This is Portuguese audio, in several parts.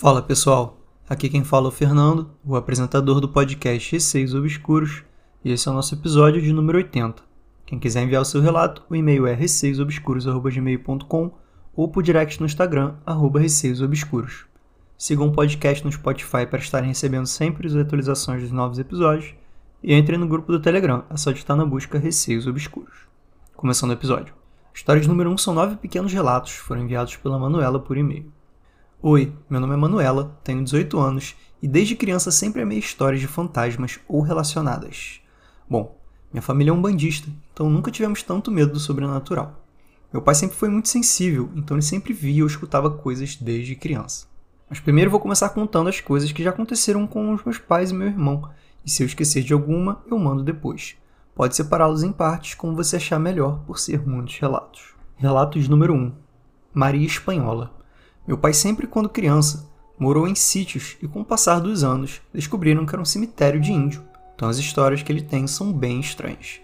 Fala pessoal, aqui quem fala é o Fernando, o apresentador do podcast Receios Obscuros, e esse é o nosso episódio de número 80. Quem quiser enviar o seu relato, o e-mail é receiosobscuros.gmail.com ou por direct no Instagram, arroba receiosobscuros. Sigam o podcast no Spotify para estarem recebendo sempre as atualizações dos novos episódios e entrem no grupo do Telegram, é só digitar na busca Receios Obscuros. Começando o episódio. História de número 1 são nove pequenos relatos, foram enviados pela Manuela por e-mail. Oi, meu nome é Manuela, tenho 18 anos e desde criança sempre amei histórias de fantasmas ou relacionadas. Bom, minha família é um bandista, então nunca tivemos tanto medo do sobrenatural. Meu pai sempre foi muito sensível, então ele sempre via ou escutava coisas desde criança. Mas primeiro vou começar contando as coisas que já aconteceram com os meus pais e meu irmão, e se eu esquecer de alguma, eu mando depois. Pode separá-los em partes como você achar melhor, por ser muitos relatos. Relatos número 1 Maria Espanhola meu pai sempre quando criança morou em sítios e com o passar dos anos descobriram que era um cemitério de índio. Então as histórias que ele tem são bem estranhas.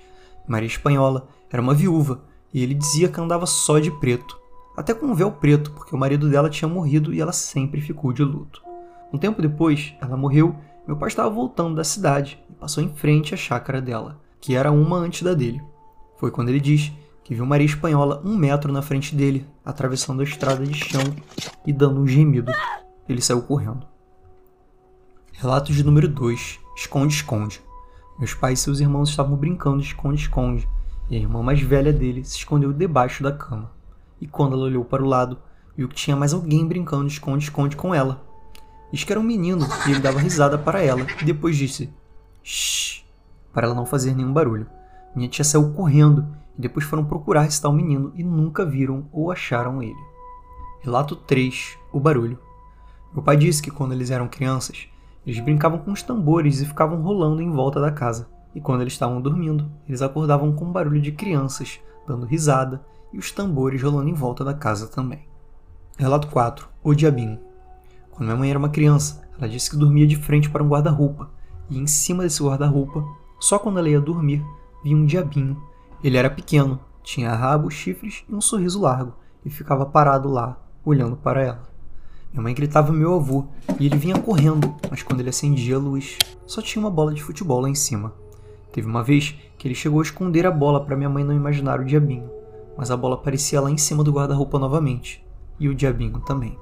Maria Espanhola era uma viúva e ele dizia que andava só de preto, até com um véu preto, porque o marido dela tinha morrido e ela sempre ficou de luto. Um tempo depois, ela morreu. Meu pai estava voltando da cidade e passou em frente à chácara dela, que era uma antes da dele. Foi quando ele diz que viu Maria Espanhola um metro na frente dele, atravessando a estrada de chão e dando um gemido. Ele saiu correndo. Relato de número 2: Esconde-esconde. Meus pais e seus irmãos estavam brincando de esconde-esconde, e a irmã mais velha dele se escondeu debaixo da cama. E quando ela olhou para o lado, viu que tinha mais alguém brincando de esconde-esconde com ela. Diz que era um menino e ele dava risada para ela, e depois disse: Shh, para ela não fazer nenhum barulho. Minha tia saiu correndo e depois foram procurar esse tal menino e nunca viram ou acharam ele. Relato 3: O barulho. Meu pai disse que quando eles eram crianças, eles brincavam com os tambores e ficavam rolando em volta da casa. E quando eles estavam dormindo, eles acordavam com um barulho de crianças dando risada e os tambores rolando em volta da casa também. Relato 4: O diabinho. Quando minha mãe era uma criança, ela disse que dormia de frente para um guarda-roupa, e em cima desse guarda-roupa, só quando ela ia dormir, via um diabinho ele era pequeno, tinha rabo, chifres e um sorriso largo, e ficava parado lá, olhando para ela. Minha mãe gritava meu avô, e ele vinha correndo, mas quando ele acendia a luz, só tinha uma bola de futebol lá em cima. Teve uma vez que ele chegou a esconder a bola para minha mãe não imaginar o diabinho, mas a bola aparecia lá em cima do guarda-roupa novamente, e o diabinho também.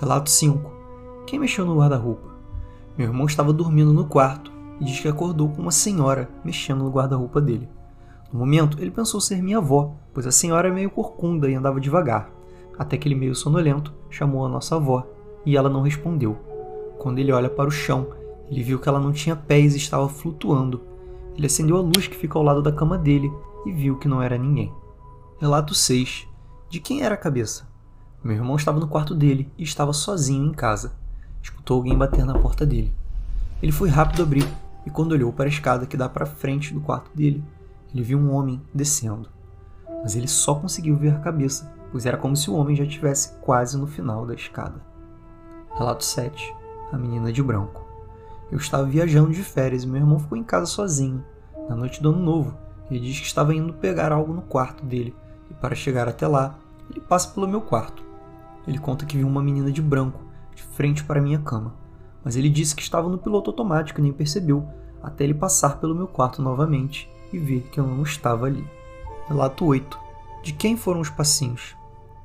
Relato 5. Quem mexeu no guarda-roupa? Meu irmão estava dormindo no quarto e diz que acordou com uma senhora mexendo no guarda-roupa dele. No momento, ele pensou ser minha avó, pois a senhora é meio corcunda e andava devagar. Até que ele, meio sonolento, chamou a nossa avó e ela não respondeu. Quando ele olha para o chão, ele viu que ela não tinha pés e estava flutuando. Ele acendeu a luz que fica ao lado da cama dele e viu que não era ninguém. Relato 6. De quem era a cabeça? Meu irmão estava no quarto dele e estava sozinho em casa. Escutou alguém bater na porta dele. Ele foi rápido abrir e quando olhou para a escada que dá para frente do quarto dele, ele viu um homem descendo. Mas ele só conseguiu ver a cabeça, pois era como se o homem já estivesse quase no final da escada. Relato 7. A menina de branco. Eu estava viajando de férias e meu irmão ficou em casa sozinho. Na noite do ano novo, ele diz que estava indo pegar algo no quarto dele e para chegar até lá, ele passa pelo meu quarto. Ele conta que viu uma menina de branco de frente para minha cama, mas ele disse que estava no piloto automático e nem percebeu até ele passar pelo meu quarto novamente e ver que eu não estava ali. Relato 8. De quem foram os passinhos?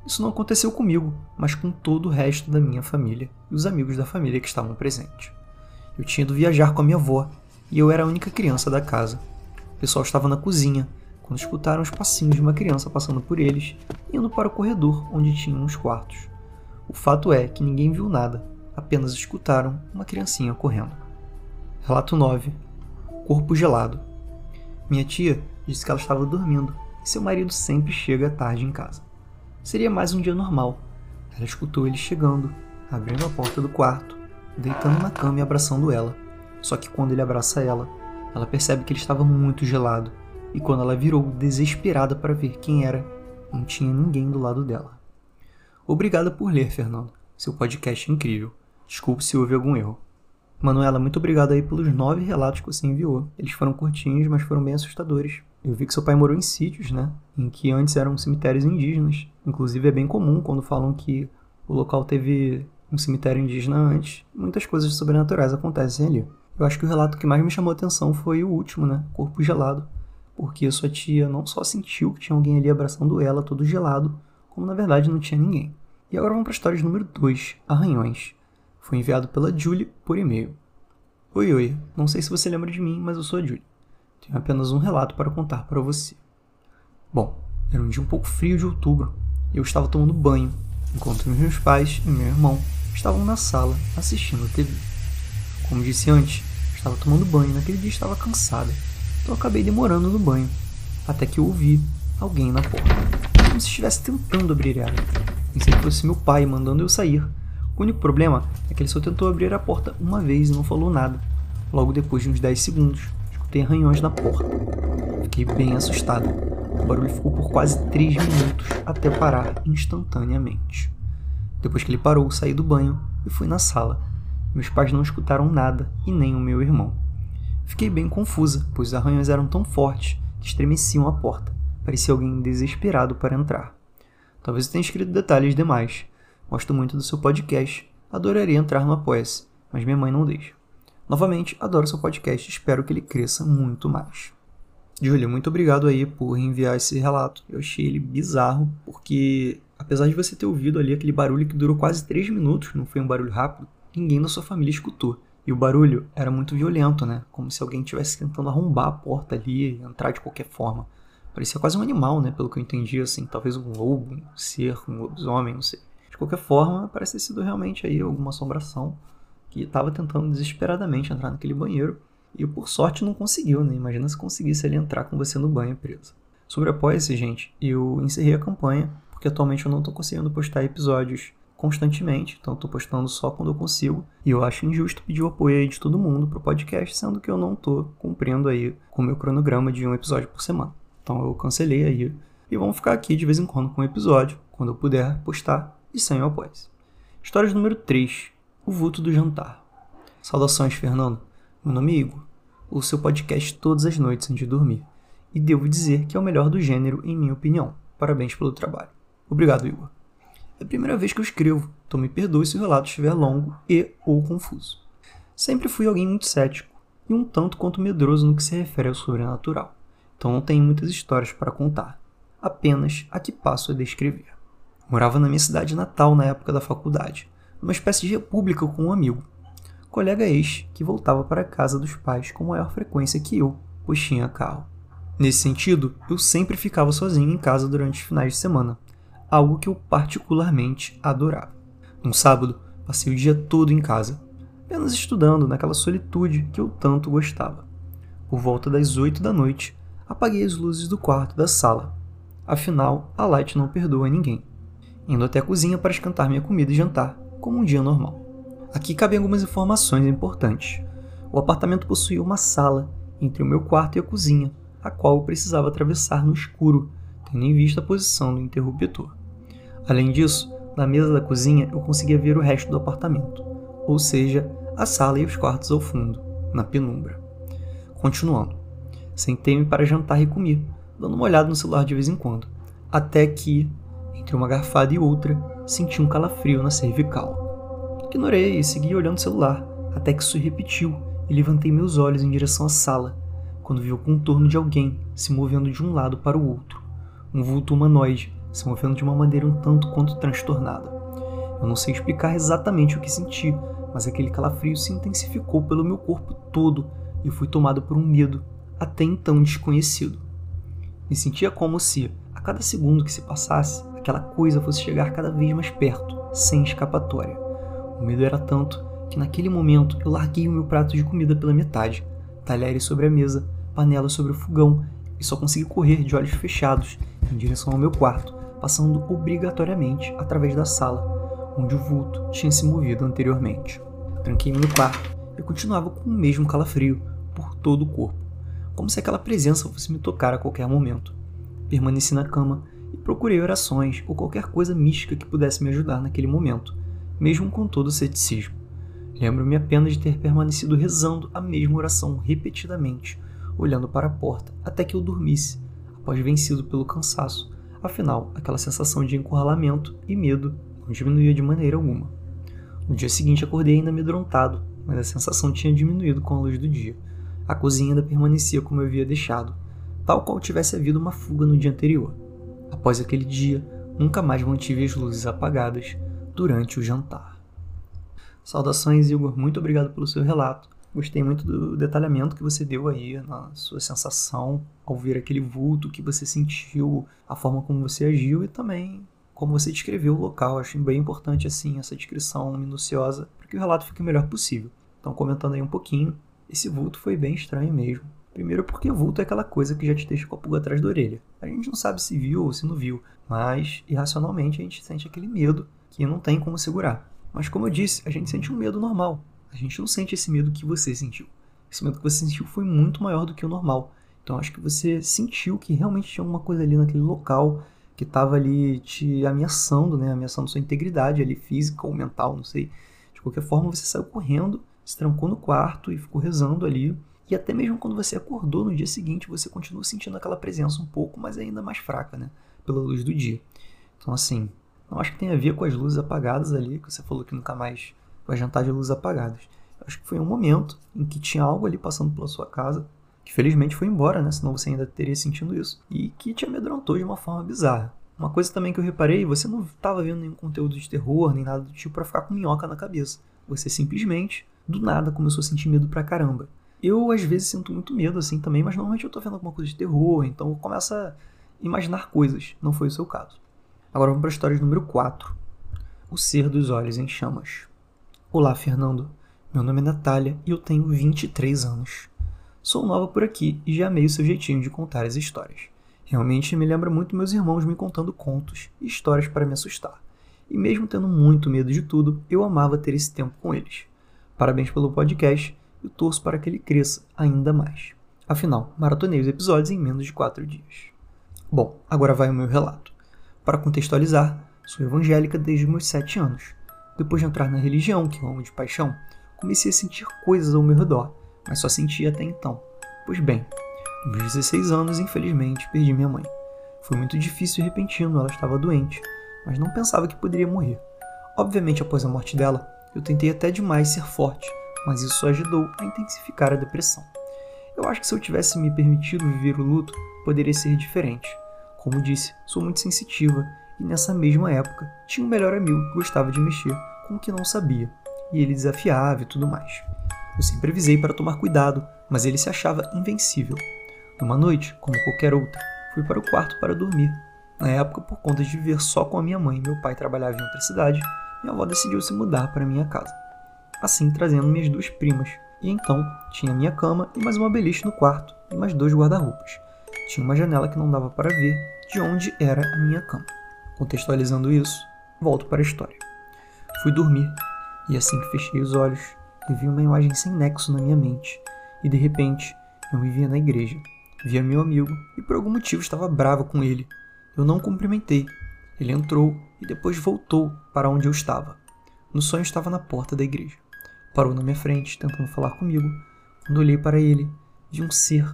Isso não aconteceu comigo, mas com todo o resto da minha família e os amigos da família que estavam presentes. Eu tinha ido viajar com a minha avó e eu era a única criança da casa. O pessoal estava na cozinha quando escutaram os passinhos de uma criança passando por eles, indo para o corredor onde tinham os quartos. O fato é que ninguém viu nada, apenas escutaram uma criancinha correndo. Relato 9. Corpo gelado. Minha tia disse que ela estava dormindo e seu marido sempre chega tarde em casa. Seria mais um dia normal. Ela escutou ele chegando, abrindo a porta do quarto, deitando na cama e abraçando ela. Só que quando ele abraça ela, ela percebe que ele estava muito gelado, e quando ela virou desesperada para ver quem era, não tinha ninguém do lado dela. Obrigada por ler, Fernando. Seu podcast é incrível. Desculpe se houve algum erro. Manuela, muito obrigado aí pelos nove relatos que você enviou. Eles foram curtinhos, mas foram bem assustadores. Eu vi que seu pai morou em sítios, né? Em que antes eram cemitérios indígenas. Inclusive é bem comum quando falam que o local teve um cemitério indígena antes, muitas coisas sobrenaturais acontecem ali. Eu acho que o relato que mais me chamou a atenção foi o último, né? Corpo gelado. Porque sua tia não só sentiu que tinha alguém ali abraçando ela, todo gelado, como na verdade não tinha ninguém. E agora vamos para a história número 2, Arranhões. Foi enviado pela Julie por e-mail. Oi, oi, não sei se você lembra de mim, mas eu sou a Julie. Tenho apenas um relato para contar para você. Bom, era um dia um pouco frio de outubro eu estava tomando banho, enquanto meus pais e meu irmão estavam na sala assistindo a TV. Como disse antes, estava tomando banho naquele dia estava cansada, então acabei demorando no banho, até que eu ouvi alguém na porta, como se estivesse tentando abrir ela. Pensei que fosse meu pai mandando eu sair. O único problema é que ele só tentou abrir a porta uma vez e não falou nada. Logo depois de uns 10 segundos, escutei arranhões na porta. Fiquei bem assustada. O barulho ficou por quase 3 minutos até parar instantaneamente. Depois que ele parou, saí do banho e fui na sala. Meus pais não escutaram nada e nem o meu irmão. Fiquei bem confusa, pois os arranhões eram tão fortes que estremeciam a porta. Parecia alguém desesperado para entrar. Talvez eu tenha escrito detalhes demais. Gosto muito do seu podcast. Adoraria entrar no Apoia-se, mas minha mãe não deixa. Novamente, adoro seu podcast e espero que ele cresça muito mais. Júlia, muito obrigado aí por enviar esse relato. Eu achei ele bizarro, porque apesar de você ter ouvido ali aquele barulho que durou quase 3 minutos, não foi um barulho rápido, ninguém da sua família escutou. E o barulho era muito violento, né? Como se alguém estivesse tentando arrombar a porta ali e entrar de qualquer forma. Parecia quase um animal, né? Pelo que eu entendi, assim. Talvez um lobo, um ser, um lobisomem, não sei. De qualquer forma, parece ter sido realmente aí alguma assombração que estava tentando desesperadamente entrar naquele banheiro. E por sorte não conseguiu, né? Imagina se conseguisse ele entrar com você no banho preso. Sobre apoia-se, gente, eu encerrei a campanha, porque atualmente eu não estou conseguindo postar episódios constantemente, então estou postando só quando eu consigo. E eu acho injusto pedir o apoio aí de todo mundo pro podcast, sendo que eu não estou cumprindo aí com o meu cronograma de um episódio por semana. Então eu cancelei aí. E vamos ficar aqui de vez em quando com um episódio, quando eu puder postar, e sem o apoio. História número 3. O vulto do jantar. Saudações, Fernando. Meu nome é Igor. O seu podcast todas as noites antes de dormir. E devo dizer que é o melhor do gênero, em minha opinião. Parabéns pelo trabalho. Obrigado, Igor. É a primeira vez que eu escrevo, então me perdoe se o relato estiver longo e ou confuso. Sempre fui alguém muito cético e um tanto quanto medroso no que se refere ao sobrenatural, então não tenho muitas histórias para contar, apenas a que passo a descrever. Morava na minha cidade natal na época da faculdade, numa espécie de república com um amigo, colega ex que voltava para a casa dos pais com maior frequência que eu, pois tinha carro. Nesse sentido, eu sempre ficava sozinho em casa durante os finais de semana, algo que eu particularmente adorava. Um sábado, passei o dia todo em casa, apenas estudando naquela solitude que eu tanto gostava. Por volta das oito da noite, apaguei as luzes do quarto da sala. Afinal, a Light não perdoa ninguém. Indo até a cozinha para esquentar minha comida e jantar, como um dia normal. Aqui cabem algumas informações importantes. O apartamento possuía uma sala entre o meu quarto e a cozinha, a qual eu precisava atravessar no escuro tendo em vista a posição do interruptor. Além disso, na mesa da cozinha eu conseguia ver o resto do apartamento, ou seja, a sala e os quartos ao fundo, na penumbra. Continuando, sentei-me para jantar e comer, dando uma olhada no celular de vez em quando, até que, entre uma garfada e outra, senti um calafrio na cervical. Ignorei e segui olhando o celular, até que isso repetiu e levantei meus olhos em direção à sala, quando vi o contorno de alguém se movendo de um lado para o outro, um vulto humanoide, se movendo de uma maneira um tanto quanto transtornada. Eu não sei explicar exatamente o que senti, mas aquele calafrio se intensificou pelo meu corpo todo e fui tomado por um medo até então desconhecido. Me sentia como se, a cada segundo que se passasse, aquela coisa fosse chegar cada vez mais perto, sem escapatória. O medo era tanto que naquele momento eu larguei o meu prato de comida pela metade, talheres sobre a mesa, panela sobre o fogão, e só consegui correr de olhos fechados em direção ao meu quarto, passando obrigatoriamente através da sala, onde o vulto tinha se movido anteriormente. Tranquei-me no quarto e continuava com o mesmo calafrio por todo o corpo, como se aquela presença fosse me tocar a qualquer momento. Permaneci na cama e procurei orações ou qualquer coisa mística que pudesse me ajudar naquele momento, mesmo com todo o ceticismo. Lembro-me apenas de ter permanecido rezando a mesma oração repetidamente, olhando para a porta até que eu dormisse, após vencido pelo cansaço. Afinal, aquela sensação de encurralamento e medo não diminuía de maneira alguma. No dia seguinte acordei ainda amedrontado, mas a sensação tinha diminuído com a luz do dia. A cozinha ainda permanecia como eu havia deixado, tal qual tivesse havido uma fuga no dia anterior. Após aquele dia, nunca mais mantive as luzes apagadas durante o jantar. Saudações, Igor. Muito obrigado pelo seu relato. Gostei muito do detalhamento que você deu aí na sua sensação ao ver aquele vulto que você sentiu, a forma como você agiu e também como você descreveu o local. Acho bem importante assim essa descrição minuciosa para que o relato fique o melhor possível. Então, comentando aí um pouquinho, esse vulto foi bem estranho mesmo. Primeiro porque vulto é aquela coisa que já te deixa com a pulga atrás da orelha. A gente não sabe se viu ou se não viu, mas irracionalmente a gente sente aquele medo que não tem como segurar. Mas como eu disse, a gente sente um medo normal. A gente não sente esse medo que você sentiu. Esse medo que você sentiu foi muito maior do que o normal. Então acho que você sentiu que realmente tinha alguma coisa ali naquele local que estava ali te ameaçando, né? Ameaçando sua integridade ali física ou mental, não sei. De qualquer forma, você saiu correndo, se trancou no quarto e ficou rezando ali. E até mesmo quando você acordou no dia seguinte, você continua sentindo aquela presença um pouco, mas ainda mais fraca, né? Pela luz do dia. Então, assim, não acho que tem a ver com as luzes apagadas ali, que você falou que nunca mais vai jantar de luzes apagadas. Acho que foi um momento em que tinha algo ali passando pela sua casa que felizmente foi embora, né? Senão você ainda teria sentindo isso. E que te amedrontou de uma forma bizarra. Uma coisa também que eu reparei, você não estava vendo nenhum conteúdo de terror, nem nada do tipo para ficar com minhoca na cabeça. Você simplesmente, do nada, começou a sentir medo pra caramba. Eu, às vezes, sinto muito medo assim também, mas normalmente eu tô vendo alguma coisa de terror, então eu começo a imaginar coisas. Não foi o seu caso. Agora vamos para a história número 4. O Ser dos Olhos em Chamas. Olá, Fernando. Meu nome é Natália e eu tenho 23 anos. Sou nova por aqui e já amei o seu jeitinho de contar as histórias. Realmente me lembra muito meus irmãos me contando contos e histórias para me assustar. E mesmo tendo muito medo de tudo, eu amava ter esse tempo com eles. Parabéns pelo podcast e torço para que ele cresça ainda mais. Afinal, maratonei os episódios em menos de 4 dias. Bom, agora vai o meu relato. Para contextualizar, sou evangélica desde meus 7 anos. Depois de entrar na religião, que eu amo de paixão, comecei a sentir coisas ao meu redor mas só sentia até então. Pois bem, aos 16 anos, infelizmente, perdi minha mãe. Foi muito difícil e repentino, ela estava doente, mas não pensava que poderia morrer. Obviamente, após a morte dela, eu tentei até demais ser forte, mas isso ajudou a intensificar a depressão. Eu acho que se eu tivesse me permitido viver o luto, poderia ser diferente. Como disse, sou muito sensitiva e nessa mesma época tinha um melhor amigo que gostava de mexer com o que não sabia, e ele desafiava e tudo mais. Eu sempre avisei para tomar cuidado, mas ele se achava invencível. Numa noite, como qualquer outra, fui para o quarto para dormir. Na época, por conta de viver só com a minha mãe e meu pai trabalhava em outra cidade, minha avó decidiu se mudar para minha casa. Assim, trazendo minhas duas primas. E então, tinha minha cama e mais uma beliche no quarto e mais dois guarda-roupas. Tinha uma janela que não dava para ver de onde era a minha cama. Contextualizando isso, volto para a história. Fui dormir e assim que fechei os olhos, eu vi uma imagem sem nexo na minha mente, e de repente eu me via na igreja. Via meu amigo e por algum motivo estava brava com ele. Eu não cumprimentei. Ele entrou e depois voltou para onde eu estava. No sonho estava na porta da igreja. Parou na minha frente, tentando falar comigo. Quando olhei para ele, vi um ser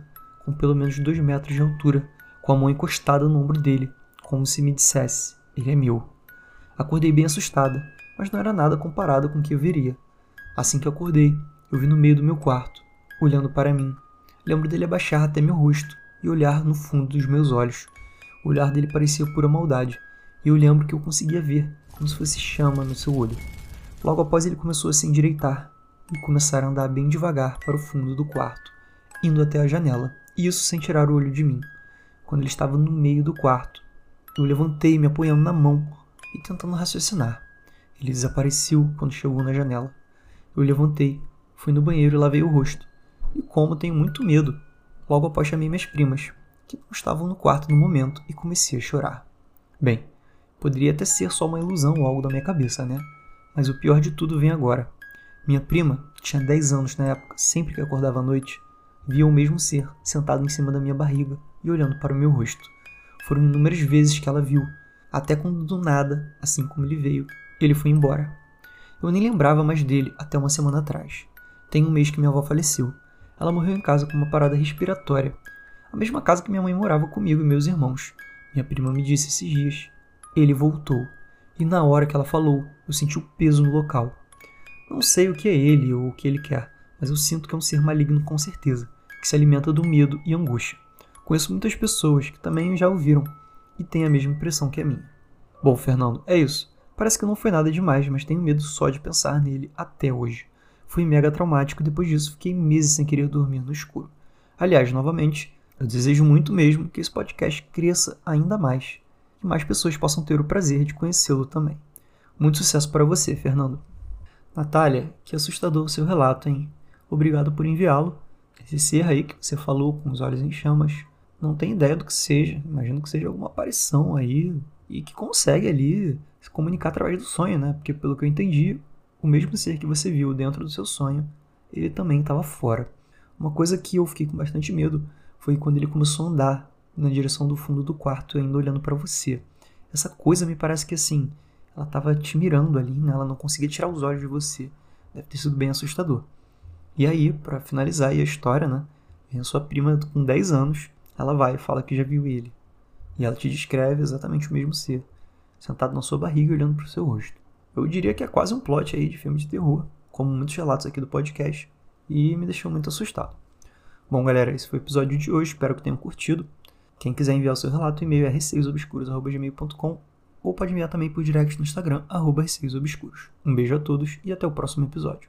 com pelo menos dois metros de altura, com a mão encostada no ombro dele, como se me dissesse: Ele é meu. Acordei bem assustada, mas não era nada comparado com o que eu veria. Assim que acordei, eu vi no meio do meu quarto, olhando para mim. Lembro dele abaixar até meu rosto e olhar no fundo dos meus olhos. O olhar dele parecia pura maldade, e eu lembro que eu conseguia ver como se fosse chama no seu olho. Logo após ele começou a se endireitar e começar a andar bem devagar para o fundo do quarto, indo até a janela, e isso sem tirar o olho de mim. Quando ele estava no meio do quarto, eu levantei me apoiando na mão e tentando raciocinar. Ele desapareceu quando chegou na janela. Eu levantei, fui no banheiro e lavei o rosto. E como tenho muito medo, logo após chamei minhas primas, que não estavam no quarto no momento, e comecei a chorar. Bem, poderia até ser só uma ilusão ou algo da minha cabeça, né? Mas o pior de tudo vem agora. Minha prima, que tinha 10 anos na época, sempre que acordava à noite, via o mesmo ser sentado em cima da minha barriga e olhando para o meu rosto. Foram inúmeras vezes que ela viu, até quando do nada, assim como ele veio, ele foi embora. Eu nem lembrava mais dele até uma semana atrás. Tem um mês que minha avó faleceu. Ela morreu em casa com uma parada respiratória. A mesma casa que minha mãe morava comigo e meus irmãos. Minha prima me disse esses dias. Ele voltou. E na hora que ela falou, eu senti o peso no local. Não sei o que é ele ou o que ele quer, mas eu sinto que é um ser maligno com certeza, que se alimenta do medo e angústia. Conheço muitas pessoas que também já ouviram e têm a mesma impressão que a minha. Bom, Fernando, é isso. Parece que não foi nada demais, mas tenho medo só de pensar nele até hoje. Foi mega traumático e depois disso fiquei meses sem querer dormir no escuro. Aliás, novamente, eu desejo muito mesmo que esse podcast cresça ainda mais e mais pessoas possam ter o prazer de conhecê-lo também. Muito sucesso para você, Fernando. Natália, que assustador o seu relato, hein? Obrigado por enviá-lo. Esse ser aí que você falou com os olhos em chamas, não tem ideia do que seja. Imagino que seja alguma aparição aí e que consegue ali se comunicar através do sonho, né? Porque pelo que eu entendi, o mesmo ser que você viu dentro do seu sonho, ele também estava fora. Uma coisa que eu fiquei com bastante medo foi quando ele começou a andar na direção do fundo do quarto, ainda olhando para você. Essa coisa me parece que assim, ela estava te mirando ali, né? ela não conseguia tirar os olhos de você. Deve ter sido bem assustador. E aí, para finalizar a história, né? Vem sua prima com 10 anos, ela vai e fala que já viu ele. E ela te descreve exatamente o mesmo ser, sentado na sua barriga olhando para o seu rosto. Eu diria que é quase um plot aí de filme de terror, como muitos relatos aqui do podcast, e me deixou muito assustado. Bom, galera, esse foi o episódio de hoje. Espero que tenham curtido. Quem quiser enviar o seu relato, e-mail é receiosobscuros.gmail.com ou pode enviar também por direct no Instagram, arroba receiosobscuros. Um beijo a todos e até o próximo episódio.